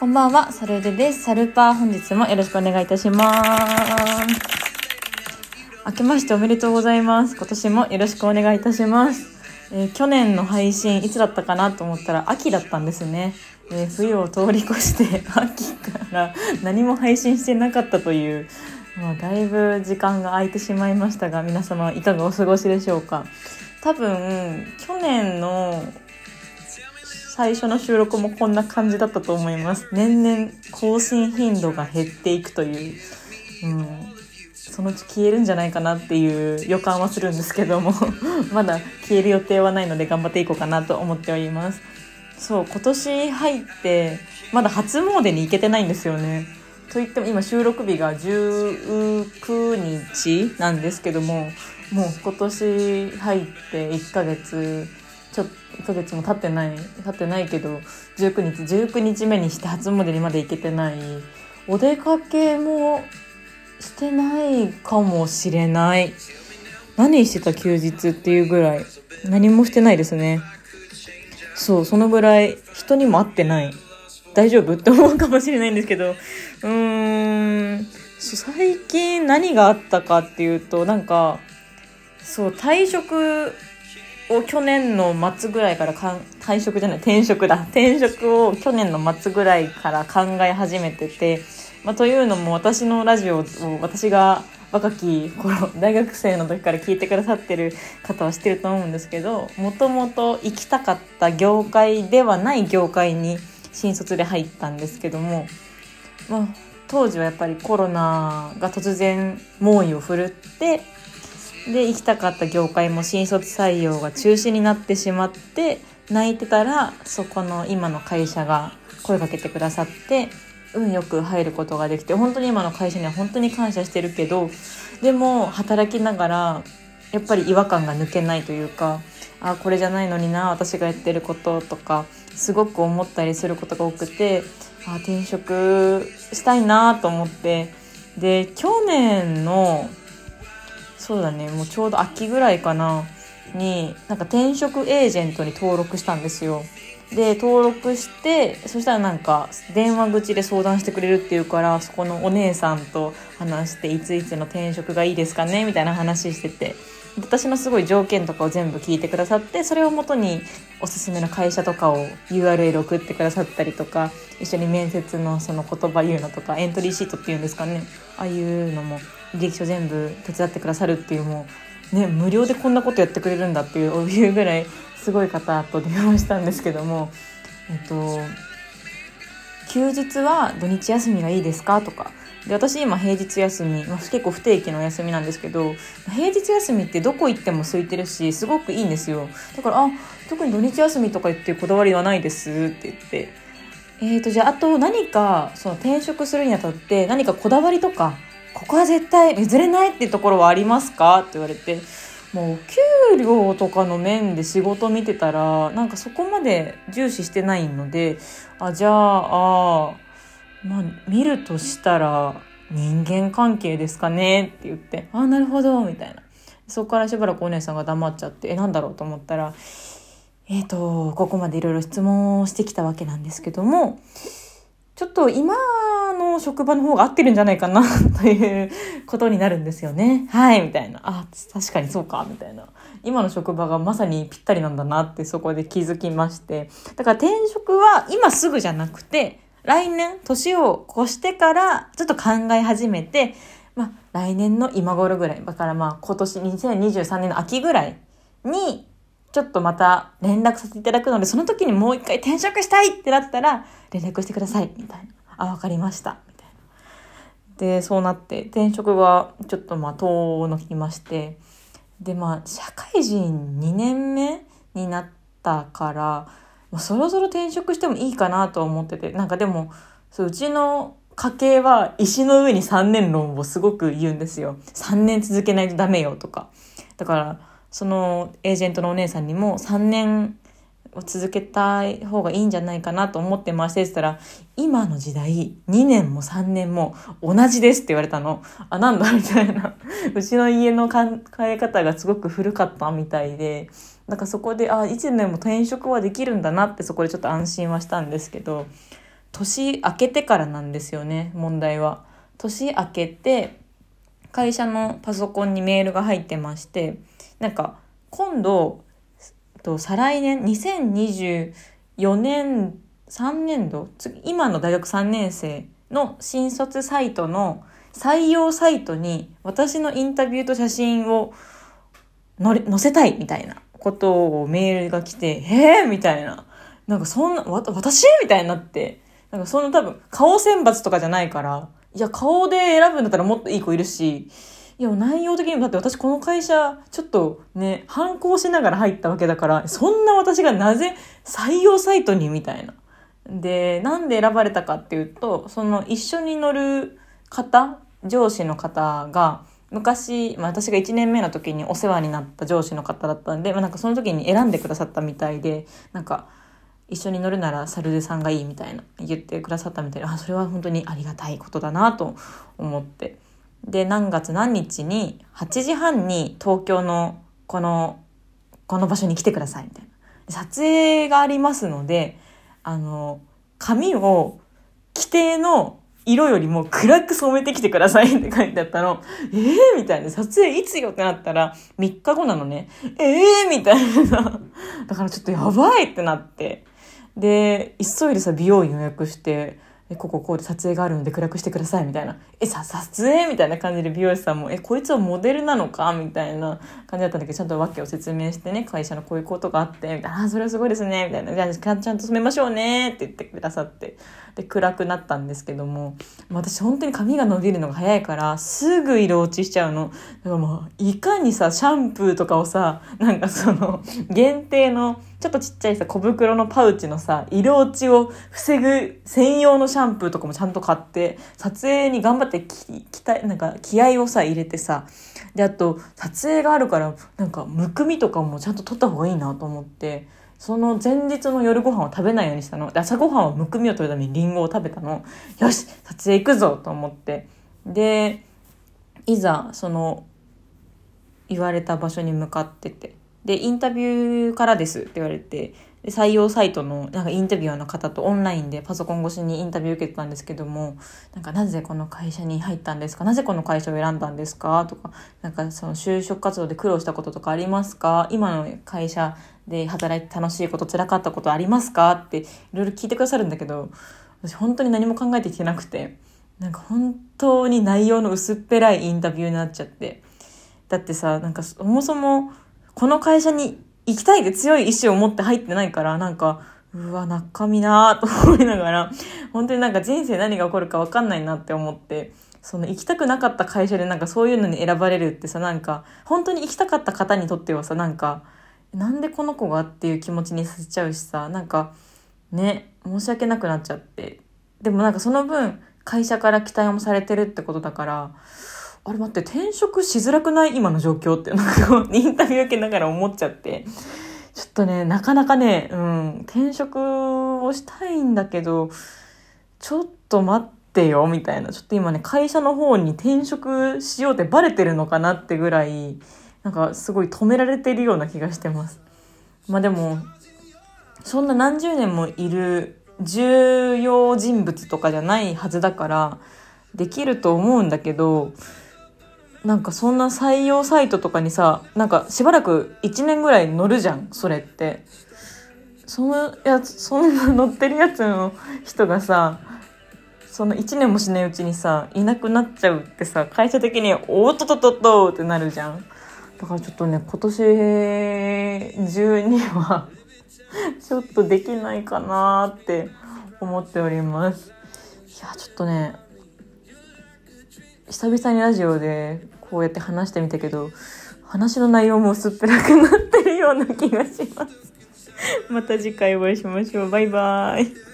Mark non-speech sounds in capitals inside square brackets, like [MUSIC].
こんばんは、サルデです。サルパー本日もよろしくお願いいたします。明けましておめでとうございます。今年もよろしくお願いいたします。えー去年の配信いつだったかなと思ったら秋だったんですね。えー冬を通り越して [LAUGHS] 秋から何も配信してなかったという、まあ、だいぶ時間が空いてしまいましたが皆様いかがお過ごしでしょうか多分去年の最初の収録もこんな感じだったと思います。年々更新頻度が減っていくという、うん、そのうち消えるんじゃないかなっていう予感はするんですけども [LAUGHS] まだ消える予定はないので頑張っていこうかなと思っております。そう今年入ってまだ初詣に行けてないんですよね。といっても今収録日が19日なんですけどももう今年入って1ヶ月ちょっと1ヶ月も経ってない経ってないけど19日19日目にして初詣にまで行けてないお出かけもしてないかもしれない何してた休日っていうぐらい何もしてないですねそうそのぐらい人にも会ってない大丈夫って思うかもしれないんですけどうーん最近何があったかっていうとなんかそう退職を去年の末ぐらいからかん退職じゃない転職だ。転職を去年の末ぐらいから考え始めてて、まあ、というのも私のラジオを私が若き頃大学生の時から聞いてくださってる方は知ってると思うんですけどもともと行きたかった業界ではない業界に新卒で入ったんですけども、まあ、当時はやっぱりコロナが突然猛威を振るってで行きたかった業界も新卒採用が中止になってしまって泣いてたらそこの今の会社が声かけてくださって運よく入ることができて本当に今の会社には本当に感謝してるけどでも働きながらやっぱり違和感が抜けないというかあこれじゃないのにな私がやってることとかすごく思ったりすることが多くてあ転職したいなと思ってで去年のそうだね。もうちょうど秋ぐらいかな。になんか転職エージェントに登録したんですよ。で登録してそしたらなんか電話口で相談してくれるっていうからそこのお姉さんと話していついつの転職がいいですかね？みたいな話してて。私のすごい条件とかを全部聞いてくださってそれをもとにおすすめの会社とかを URL 送ってくださったりとか一緒に面接のその言葉言うのとかエントリーシートっていうんですかね？ああいうのも履歴書全部手伝ってくださるっていうもうね無料でこんなことやってくれるんだっていうぐらいすごい方と電話したんですけどもえっと休日は土日休みがいいですかとか。で私今平日休み、まあ、結構不定期のお休みなんですけど平日休みってどこ行っても空いてるしすごくいいんですよ。だから「あ特に土日休みとか言ってこだわりはないです」って言って。えーとじゃああと何かその転職するにあたって何かこだわりとかここは絶対譲れないっていうところはありますか？って言われてもう給料とかの面で仕事見てたらなんかそこまで重視してないのであじゃああまあ見るとしたら人間関係ですかね？って言ってあなるほどみたいな。そこからしばらくお姉さんが黙っちゃってえなんだろうと思ったらえっ、とここまでいろいろ質問をしてきたわけなんですけどもちょっと今の職場の方が合ってるんじゃないかなということになるんですよね。はい、みたいな。あ、確かにそうか、みたいな。今の職場がまさにぴったりなんだなってそこで気づきまして。だから転職は今すぐじゃなくて、来年、年を越してからちょっと考え始めて、まあ来年の今頃ぐらい、だからまあ今年2023年の秋ぐらいに、ちょっとまた連絡させていただくので、その時にもう一回転職したいってなったら、連絡してください、みたいな。あ、わかりました、みたいな。で、そうなって、転職がちょっとまあ遠のきまして、で、まあ、社会人2年目になったから、まあ、そろそろ転職してもいいかなと思ってて、なんかでも、そううちの家系は石の上に3年論をすごく言うんですよ。3年続けないとダメよとか。だから、そのエージェントのお姉さんにも3年を続けた方がいいんじゃないかなと思って回してたら、今の時代2年も3年も同じですって言われたの。あ、なんだみたいな。うちの家の考え方がすごく古かったみたいで、なんかそこで、あ、いつでも転職はできるんだなってそこでちょっと安心はしたんですけど、年明けてからなんですよね問題は。年明けて会社のパソコンにメールが入ってましてなんか今度と再来年2024年3年度今の大学3年生の新卒サイトの採用サイトに私のインタビューと写真を載せたいみたいなことをメールが来て、えみたいな。なんかそんな、わ、私？みたいになって、なんかそんな多分顔選抜とかじゃないから、いや顔で選ぶんだったらもっといい子いるし、いや内容的にもだって私この会社ちょっとね、反抗しながら入ったわけだから、そんな私がなぜ採用サイトにみたいな。で、なんで選ばれたかっていうと、その一緒に乗る方、上司の方が、昔、まあ、私が1年目の時にお世話になった上司の方だったんで、まあ、なんかその時に選んでくださったみたいで、なんか、一緒に乗るならサルデさんがいいみたいな言ってくださったみたいで、あ、それは本当にありがたいことだなと思って。で、何月何日に8時半に東京のこの、この場所に来てくださいみたいな。撮影がありますので、あの、髪を規定の色よりも暗く染めてきてくださいって書いてあったの。ええー、みたいな。撮影いつよってなったら3日後なのね。ええー、みたいな。だからちょっとやばいってなって。で、急いでさ、美容院予約して、え、こここうで撮影があるので暗くしてくださいみたいな。え、さ、撮影？みたいな感じで美容師さんも、え、こいつはモデルなのか？みたいな感じだったんだけど、ちゃんと訳を説明してね、会社のこういうことがあって、みたいな、あ、それはすごいですね、みたいな。じゃあ、ちゃんと染めましょうね、って言ってくださって。で、暗くなったんですけども、私本当に髪が伸びるのが早いから、すぐ色落ちしちゃうの。だからもう、いかにさ、シャンプーとかをさ、なんかその、限定の、ちょっとちっちゃいさ、小袋のパウチのさ、色落ちを防ぐ専用のシャンプーとかもちゃんと買って、撮影に頑張ってき、きた、なんか気合をさ、入れてさ、で、あと、撮影があるから、なんか、むくみとかもちゃんと取った方がいいなと思って、その前日の夜ご飯を食べないようにしたの。で、朝ごはんはむくみを取るためにリンゴを食べたの。よし撮影行くぞと思って。で、いざ、その、言われた場所に向かってて。で、インタビューからですって言われて、で採用サイトのなんかインタビュアーの方とオンラインでパソコン越しにインタビュー受けてたんですけども、なんかなぜこの会社に入ったんですか？なぜこの会社を選んだんですか？とか、なんかその就職活動で苦労したこととかありますか？今の会社で働いて楽しいこと辛かったことありますか？っていろいろ聞いてくださるんだけど、私本当に何も考えてきてなくて、なんか本当に内容の薄っぺらいインタビューになっちゃって、だってさ、なんかそもそもこの会社に行きたいって強い意志を持って入ってないから、なんか、うわ、中身なーと思いながら、本当になんか人生何が起こるか分かんないなって思って、その行きたくなかった会社でなんかそういうのに選ばれるってさ、なんか、本当に行きたかった方にとってはさ、なんか、なんでこの子がっていう気持ちにさせちゃうしさ、なんか、ね、申し訳なくなっちゃって。でもなんかその分、会社から期待もされてるってことだから、あれ待って、転職しづらくない今の状況って、なんかインタビュー受けながら思っちゃって。ちょっとね、なかなかね、うん、転職をしたいんだけど、ちょっと待ってよ、みたいな。ちょっと今ね、会社の方に転職しようってバレてるのかなってぐらい、なんかすごい止められてるような気がしてます。まあでも、そんな何十年もいる重要人物とかじゃないはずだから、できると思うんだけど、なんかそんな採用サイトとかにさ、なんかしばらく1年ぐらい乗るじゃん、それって。そのやつ、そんな乗ってるやつの人がさ、その1年もしないうちにさ、いなくなっちゃうってさ、会社的におっとっとっとっとってなるじゃん。だからちょっとね、今年中には [LAUGHS] ちょっとできないかなって思っております。いや、ちょっとね、久々にラジオでこうやって話してみたけど、話の内容も薄っぺらくなってるような気がします。また次回お会いしましょう。バイバーイ。